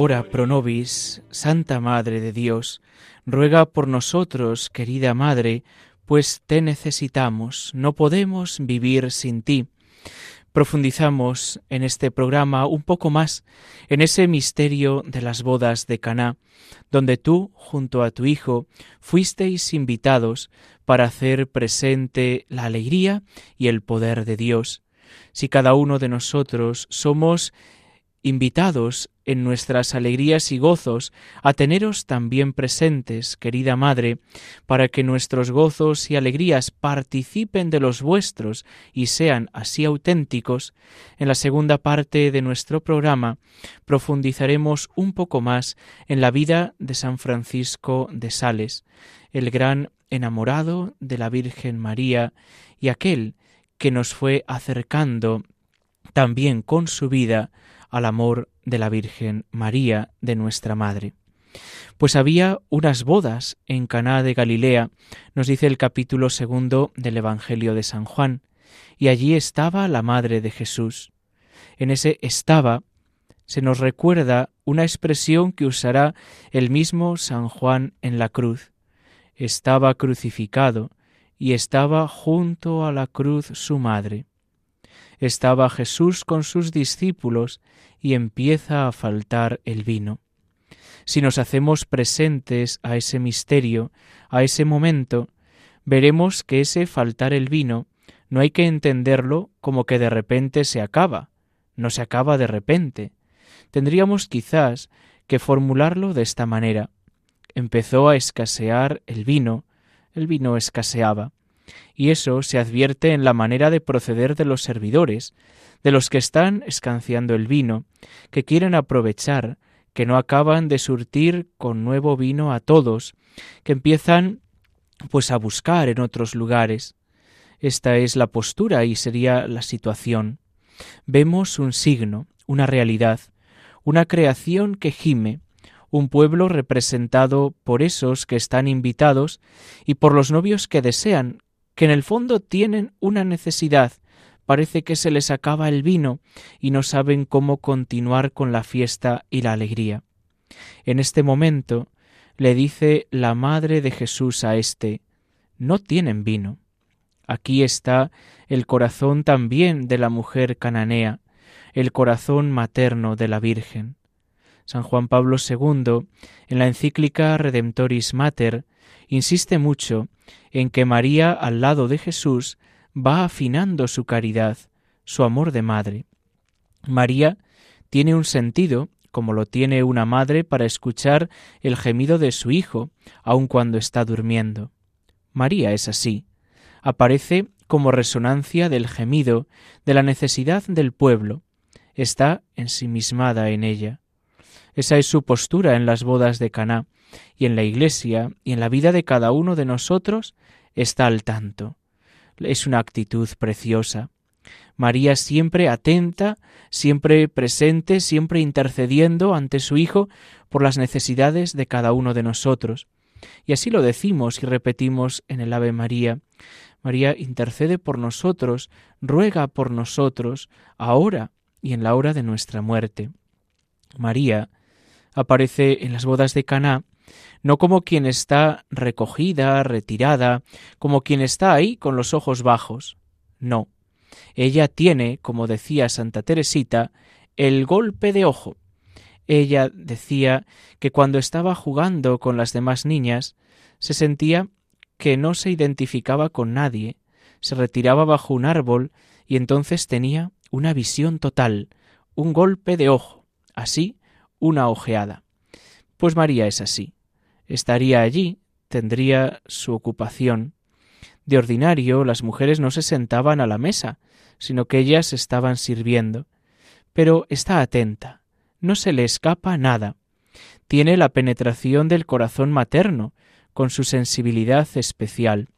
Ora pro nobis, Santa Madre de Dios, ruega por nosotros, querida Madre, pues te necesitamos, no podemos vivir sin ti. Profundizamos en este programa un poco más en ese misterio de las bodas de Caná, donde tú, junto a tu hijo, fuisteis invitados para hacer presente la alegría y el poder de Dios. Si cada uno de nosotros somos invitados en nuestras alegrías y gozos a teneros también presentes, querida Madre, para que nuestros gozos y alegrías participen de los vuestros y sean así auténticos, en la segunda parte de nuestro programa profundizaremos un poco más en la vida de San Francisco de Sales, el gran enamorado de la Virgen María y aquel que nos fue acercando también con su vida al amor de la Virgen María, de nuestra Madre. Pues había unas bodas en Caná de Galilea, nos dice el capítulo segundo del Evangelio de San Juan, y allí estaba la Madre de Jesús. En ese estaba se nos recuerda una expresión que usará el mismo San Juan en la cruz. Estaba crucificado y estaba junto a la cruz su madre estaba Jesús con sus discípulos y empieza a faltar el vino. Si nos hacemos presentes a ese misterio, a ese momento, veremos que ese faltar el vino no hay que entenderlo como que de repente se acaba, no se acaba de repente. Tendríamos quizás que formularlo de esta manera. Empezó a escasear el vino, el vino escaseaba y eso se advierte en la manera de proceder de los servidores, de los que están escanciando el vino, que quieren aprovechar, que no acaban de surtir con nuevo vino a todos, que empiezan pues a buscar en otros lugares. Esta es la postura y sería la situación. Vemos un signo, una realidad, una creación que gime, un pueblo representado por esos que están invitados y por los novios que desean que en el fondo tienen una necesidad, parece que se les acaba el vino y no saben cómo continuar con la fiesta y la alegría. En este momento le dice la madre de Jesús a éste, no tienen vino. Aquí está el corazón también de la mujer cananea, el corazón materno de la Virgen. San Juan Pablo II, en la encíclica Redemptoris Mater, insiste mucho en que María al lado de Jesús va afinando su caridad, su amor de madre. María tiene un sentido, como lo tiene una madre para escuchar el gemido de su hijo, aun cuando está durmiendo. María es así. Aparece como resonancia del gemido, de la necesidad del pueblo. Está ensimismada en ella. Esa es su postura en las bodas de Caná, y en la Iglesia y en la vida de cada uno de nosotros está al tanto. Es una actitud preciosa. María siempre atenta, siempre presente, siempre intercediendo ante su Hijo por las necesidades de cada uno de nosotros. Y así lo decimos y repetimos en el Ave María. María intercede por nosotros, ruega por nosotros, ahora y en la hora de nuestra muerte. María aparece en las bodas de Caná no como quien está recogida, retirada, como quien está ahí con los ojos bajos. No. Ella tiene, como decía Santa Teresita, el golpe de ojo. Ella decía que cuando estaba jugando con las demás niñas, se sentía que no se identificaba con nadie, se retiraba bajo un árbol y entonces tenía una visión total, un golpe de ojo, así una ojeada. Pues María es así estaría allí, tendría su ocupación. De ordinario, las mujeres no se sentaban a la mesa, sino que ellas estaban sirviendo. Pero está atenta, no se le escapa nada. Tiene la penetración del corazón materno, con su sensibilidad especial,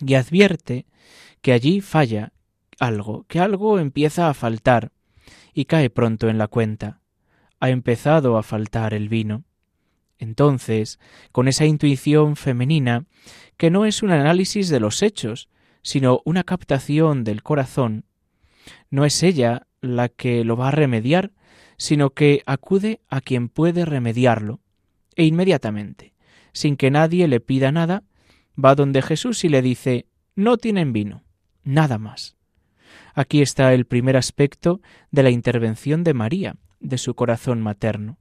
y advierte que allí falla algo, que algo empieza a faltar, y cae pronto en la cuenta. Ha empezado a faltar el vino. Entonces, con esa intuición femenina, que no es un análisis de los hechos, sino una captación del corazón, no es ella la que lo va a remediar, sino que acude a quien puede remediarlo, e inmediatamente, sin que nadie le pida nada, va donde Jesús y le dice no tienen vino, nada más. Aquí está el primer aspecto de la intervención de María, de su corazón materno.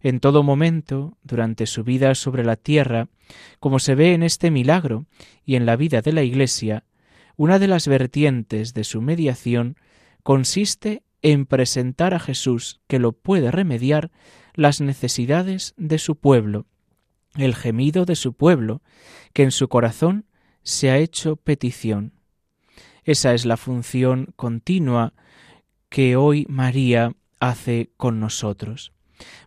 En todo momento, durante su vida sobre la tierra, como se ve en este milagro y en la vida de la Iglesia, una de las vertientes de su mediación consiste en presentar a Jesús, que lo puede remediar, las necesidades de su pueblo, el gemido de su pueblo, que en su corazón se ha hecho petición. Esa es la función continua que hoy María hace con nosotros.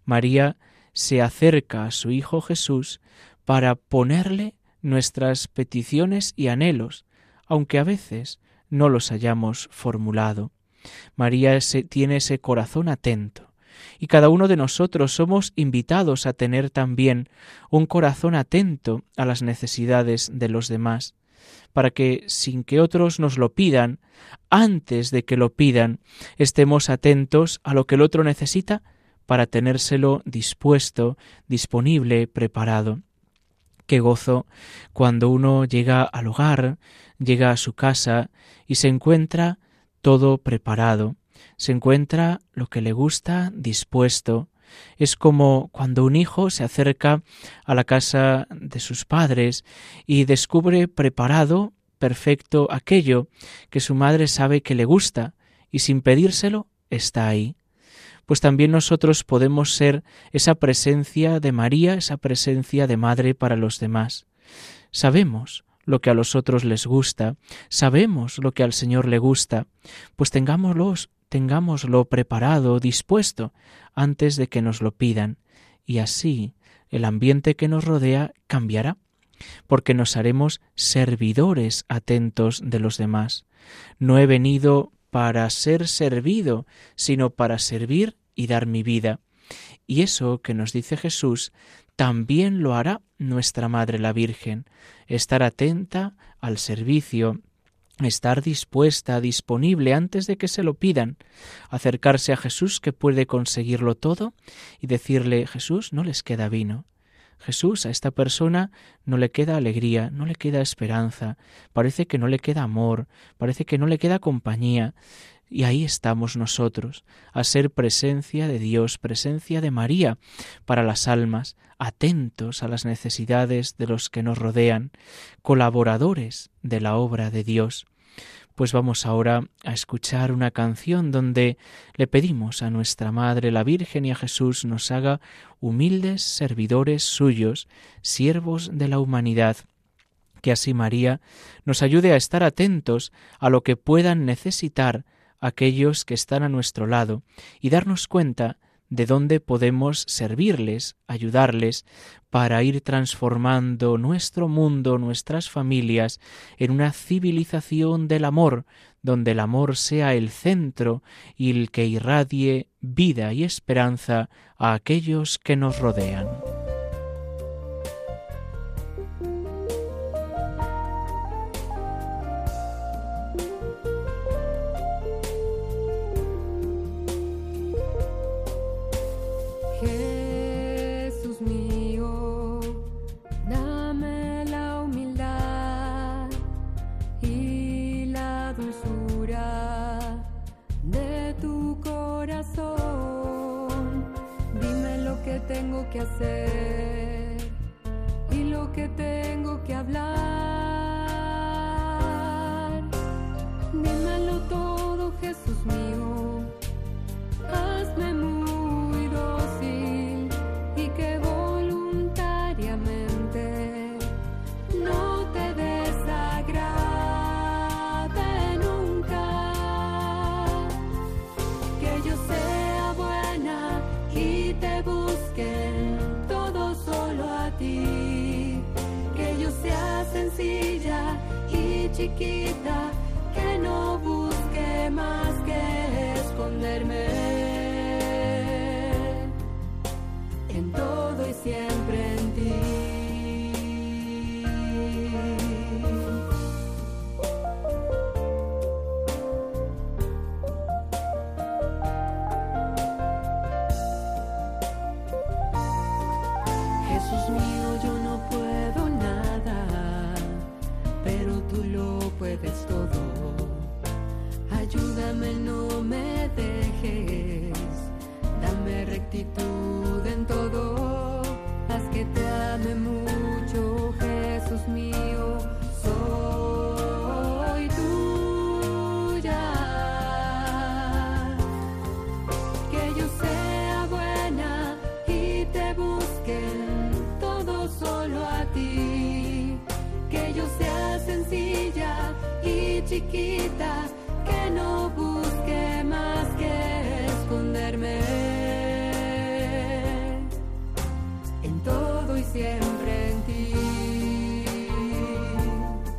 María se acerca a su Hijo Jesús para ponerle nuestras peticiones y anhelos, aunque a veces no los hayamos formulado. María tiene ese corazón atento, y cada uno de nosotros somos invitados a tener también un corazón atento a las necesidades de los demás, para que, sin que otros nos lo pidan, antes de que lo pidan, estemos atentos a lo que el otro necesita para tenérselo dispuesto, disponible, preparado. Qué gozo cuando uno llega al hogar, llega a su casa y se encuentra todo preparado, se encuentra lo que le gusta dispuesto. Es como cuando un hijo se acerca a la casa de sus padres y descubre preparado, perfecto, aquello que su madre sabe que le gusta y sin pedírselo está ahí. Pues también nosotros podemos ser esa presencia de María, esa presencia de madre para los demás. Sabemos lo que a los otros les gusta, sabemos lo que al Señor le gusta, pues tengámoslo, tengámoslo preparado, dispuesto, antes de que nos lo pidan, y así el ambiente que nos rodea cambiará, porque nos haremos servidores atentos de los demás. No he venido para ser servido, sino para servir y dar mi vida. Y eso que nos dice Jesús también lo hará nuestra Madre la Virgen, estar atenta al servicio, estar dispuesta, disponible antes de que se lo pidan, acercarse a Jesús que puede conseguirlo todo y decirle Jesús, no les queda vino. Jesús, a esta persona no le queda alegría, no le queda esperanza, parece que no le queda amor, parece que no le queda compañía. Y ahí estamos nosotros, a ser presencia de Dios, presencia de María para las almas, atentos a las necesidades de los que nos rodean, colaboradores de la obra de Dios. Pues vamos ahora a escuchar una canción donde le pedimos a nuestra Madre la Virgen y a Jesús nos haga humildes servidores suyos, siervos de la humanidad que así María nos ayude a estar atentos a lo que puedan necesitar aquellos que están a nuestro lado y darnos cuenta de dónde podemos servirles, ayudarles, para ir transformando nuestro mundo, nuestras familias, en una civilización del amor, donde el amor sea el centro y el que irradie vida y esperanza a aquellos que nos rodean. Que hacer y lo que tengo que hablar. Dímelo todo, Jesús mío. Hazme muy chiquita que no busque más que esconderme. En todo y siempre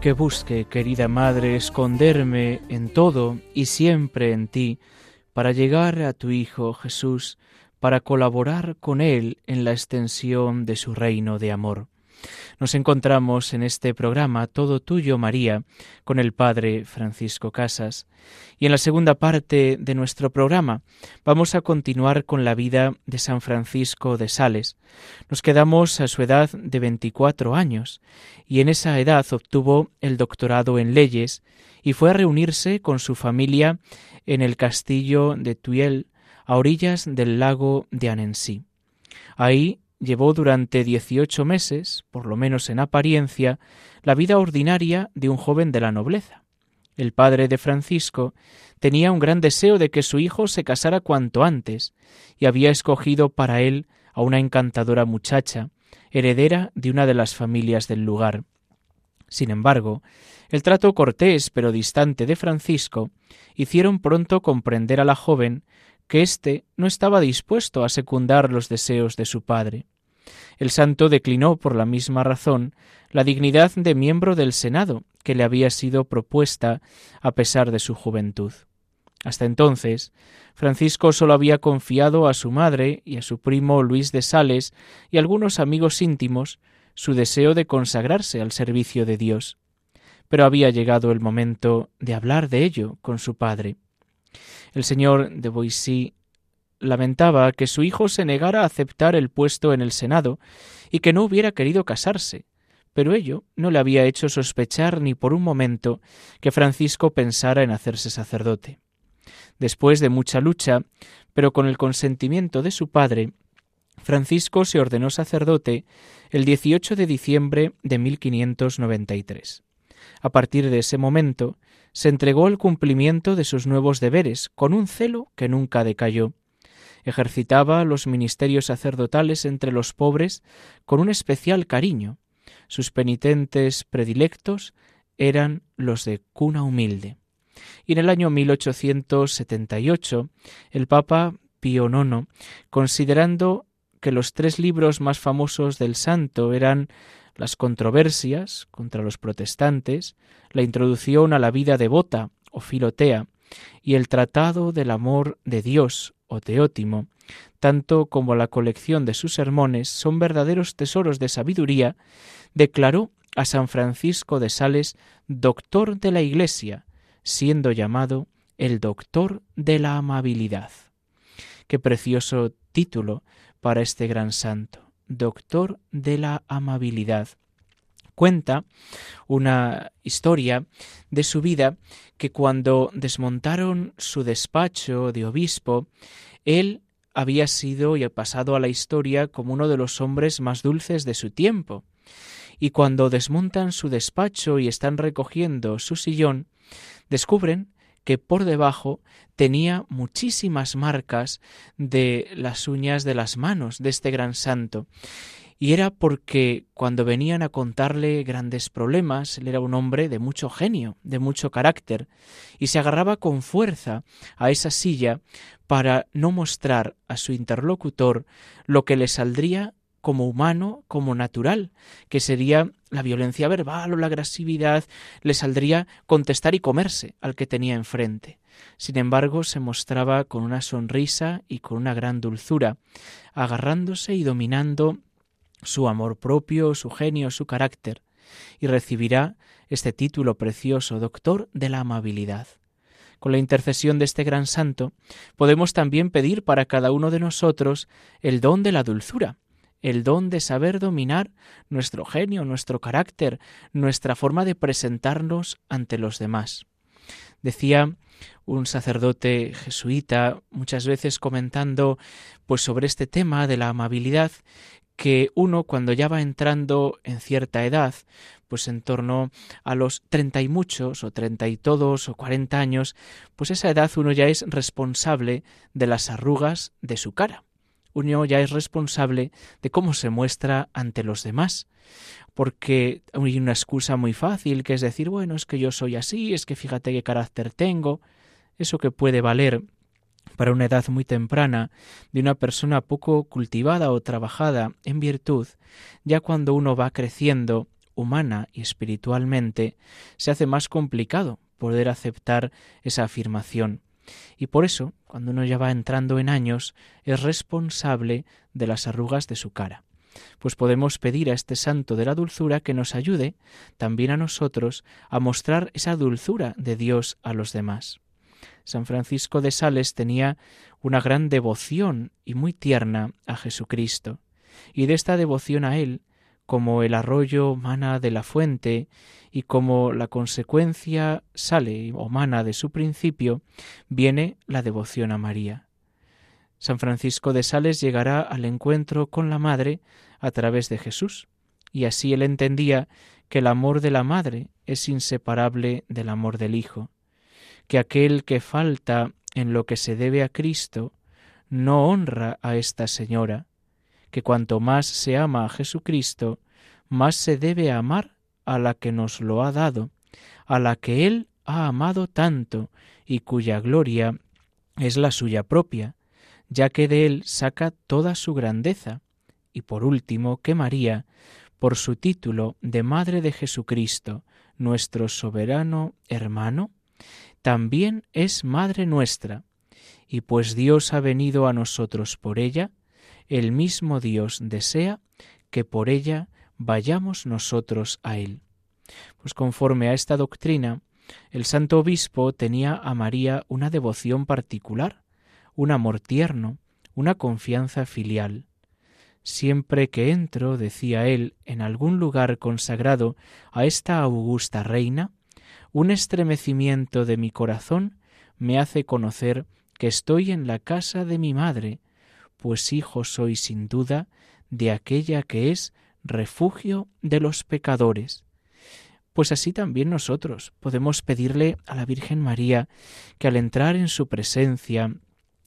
Que busque, querida Madre, esconderme en todo y siempre en ti, para llegar a tu Hijo Jesús, para colaborar con Él en la extensión de su reino de amor. Nos encontramos en este programa Todo Tuyo María con el Padre Francisco Casas y en la segunda parte de nuestro programa vamos a continuar con la vida de San Francisco de Sales. Nos quedamos a su edad de 24 años y en esa edad obtuvo el doctorado en leyes y fue a reunirse con su familia en el castillo de Tuiel a orillas del lago de Annecy. Ahí llevó durante dieciocho meses, por lo menos en apariencia, la vida ordinaria de un joven de la nobleza. El padre de Francisco tenía un gran deseo de que su hijo se casara cuanto antes, y había escogido para él a una encantadora muchacha, heredera de una de las familias del lugar. Sin embargo, el trato cortés pero distante de Francisco hicieron pronto comprender a la joven que éste no estaba dispuesto a secundar los deseos de su padre. El santo declinó por la misma razón la dignidad de miembro del Senado que le había sido propuesta a pesar de su juventud. Hasta entonces, Francisco sólo había confiado a su madre y a su primo Luis de Sales y algunos amigos íntimos su deseo de consagrarse al servicio de Dios. Pero había llegado el momento de hablar de ello con su padre. El señor de Boissy lamentaba que su hijo se negara a aceptar el puesto en el Senado y que no hubiera querido casarse, pero ello no le había hecho sospechar ni por un momento que Francisco pensara en hacerse sacerdote. Después de mucha lucha, pero con el consentimiento de su padre, Francisco se ordenó sacerdote el 18 de diciembre de 1593. A partir de ese momento, se entregó al cumplimiento de sus nuevos deberes con un celo que nunca decayó. Ejercitaba los ministerios sacerdotales entre los pobres con un especial cariño. Sus penitentes predilectos eran los de cuna humilde. Y en el año 1878, el Papa Pío IX, considerando que los tres libros más famosos del santo eran las controversias contra los protestantes, la introducción a la vida devota o filotea y el tratado del amor de Dios o teótimo, tanto como la colección de sus sermones son verdaderos tesoros de sabiduría, declaró a San Francisco de Sales doctor de la Iglesia, siendo llamado el doctor de la amabilidad. Qué precioso título para este gran santo, doctor de la amabilidad. Cuenta una historia de su vida que cuando desmontaron su despacho de obispo, él había sido y pasado a la historia como uno de los hombres más dulces de su tiempo. Y cuando desmontan su despacho y están recogiendo su sillón, descubren que por debajo tenía muchísimas marcas de las uñas de las manos de este gran santo. Y era porque cuando venían a contarle grandes problemas, él era un hombre de mucho genio, de mucho carácter, y se agarraba con fuerza a esa silla para no mostrar a su interlocutor lo que le saldría como humano, como natural, que sería la violencia verbal o la agresividad, le saldría contestar y comerse al que tenía enfrente. Sin embargo, se mostraba con una sonrisa y con una gran dulzura, agarrándose y dominando su amor propio, su genio, su carácter, y recibirá este título precioso, doctor de la amabilidad. Con la intercesión de este gran santo, podemos también pedir para cada uno de nosotros el don de la dulzura, el don de saber dominar nuestro genio, nuestro carácter, nuestra forma de presentarnos ante los demás. Decía un sacerdote jesuita muchas veces comentando pues sobre este tema de la amabilidad que uno cuando ya va entrando en cierta edad, pues en torno a los treinta y muchos, o treinta y todos, o cuarenta años, pues esa edad uno ya es responsable de las arrugas de su cara. Uno ya es responsable de cómo se muestra ante los demás. Porque hay una excusa muy fácil que es decir, bueno, es que yo soy así, es que fíjate qué carácter tengo. Eso que puede valer para una edad muy temprana de una persona poco cultivada o trabajada en virtud, ya cuando uno va creciendo humana y espiritualmente, se hace más complicado poder aceptar esa afirmación. Y por eso, cuando uno ya va entrando en años, es responsable de las arrugas de su cara. Pues podemos pedir a este santo de la dulzura que nos ayude también a nosotros a mostrar esa dulzura de Dios a los demás. San Francisco de Sales tenía una gran devoción y muy tierna a Jesucristo, y de esta devoción a Él, como el arroyo mana de la fuente, y como la consecuencia sale o mana de su principio, viene la devoción a María. San Francisco de Sales llegará al encuentro con la Madre a través de Jesús, y así él entendía que el amor de la Madre es inseparable del amor del Hijo, que aquel que falta en lo que se debe a Cristo no honra a esta señora, que cuanto más se ama a Jesucristo, más se debe amar a la que nos lo ha dado, a la que Él ha amado tanto y cuya gloria es la suya propia, ya que de Él saca toda su grandeza, y por último que María, por su título de Madre de Jesucristo, nuestro soberano hermano, también es Madre nuestra, y pues Dios ha venido a nosotros por ella, el mismo Dios desea que por ella vayamos nosotros a Él. Pues conforme a esta doctrina, el santo obispo tenía a María una devoción particular, un amor tierno, una confianza filial. Siempre que entro, decía él, en algún lugar consagrado a esta augusta reina, un estremecimiento de mi corazón me hace conocer que estoy en la casa de mi madre, pues hijo soy sin duda de aquella que es refugio de los pecadores. Pues así también nosotros podemos pedirle a la Virgen María que al entrar en su presencia,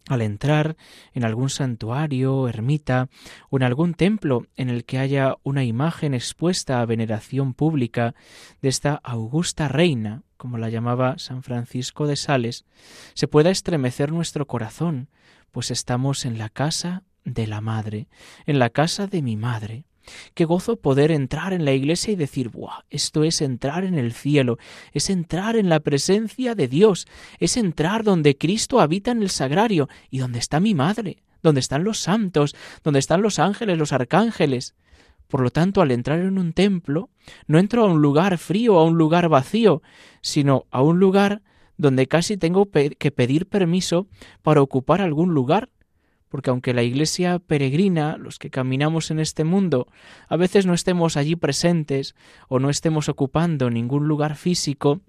al entrar en algún santuario, ermita o en algún templo en el que haya una imagen expuesta a veneración pública de esta augusta reina, como la llamaba San Francisco de Sales, se pueda estremecer nuestro corazón, pues estamos en la casa de la Madre, en la casa de mi Madre. Qué gozo poder entrar en la iglesia y decir, ¡buah! Esto es entrar en el cielo, es entrar en la presencia de Dios, es entrar donde Cristo habita en el sagrario y donde está mi madre, donde están los santos, donde están los ángeles, los arcángeles. Por lo tanto, al entrar en un templo, no entro a un lugar frío, a un lugar vacío, sino a un lugar donde casi tengo que pedir permiso para ocupar algún lugar porque aunque la Iglesia peregrina, los que caminamos en este mundo, a veces no estemos allí presentes o no estemos ocupando ningún lugar físico,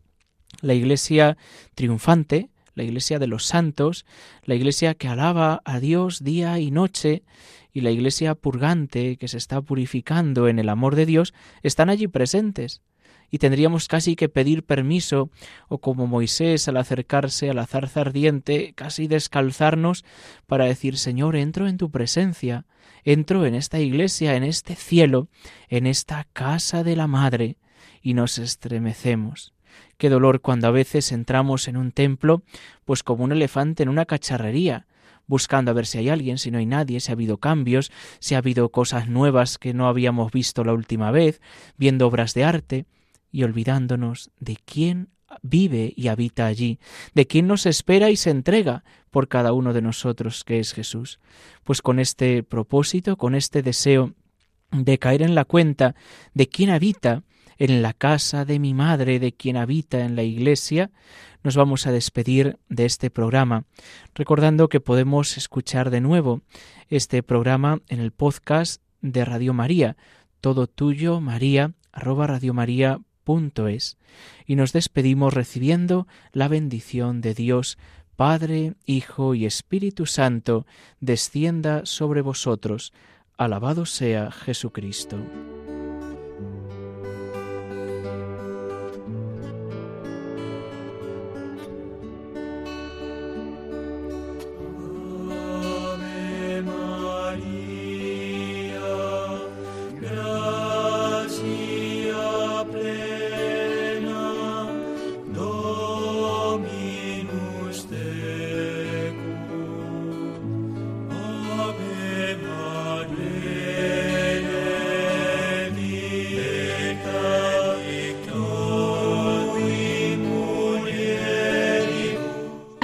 la Iglesia triunfante, la Iglesia de los santos, la Iglesia que alaba a Dios día y noche, y la Iglesia purgante que se está purificando en el amor de Dios, están allí presentes y tendríamos casi que pedir permiso, o como Moisés al acercarse a la zarza ardiente, casi descalzarnos para decir Señor, entro en tu presencia, entro en esta iglesia, en este cielo, en esta casa de la Madre, y nos estremecemos. Qué dolor cuando a veces entramos en un templo, pues como un elefante en una cacharrería, buscando a ver si hay alguien, si no hay nadie, si ha habido cambios, si ha habido cosas nuevas que no habíamos visto la última vez, viendo obras de arte y olvidándonos de quién vive y habita allí, de quién nos espera y se entrega por cada uno de nosotros, que es Jesús. Pues con este propósito, con este deseo de caer en la cuenta de quién habita en la casa de mi madre, de quien habita en la iglesia, nos vamos a despedir de este programa, recordando que podemos escuchar de nuevo este programa en el podcast de Radio María, todo tuyo, María, arroba radiomaria.es. Y nos despedimos recibiendo la bendición de Dios, Padre, Hijo y Espíritu Santo, descienda sobre vosotros. Alabado sea Jesucristo.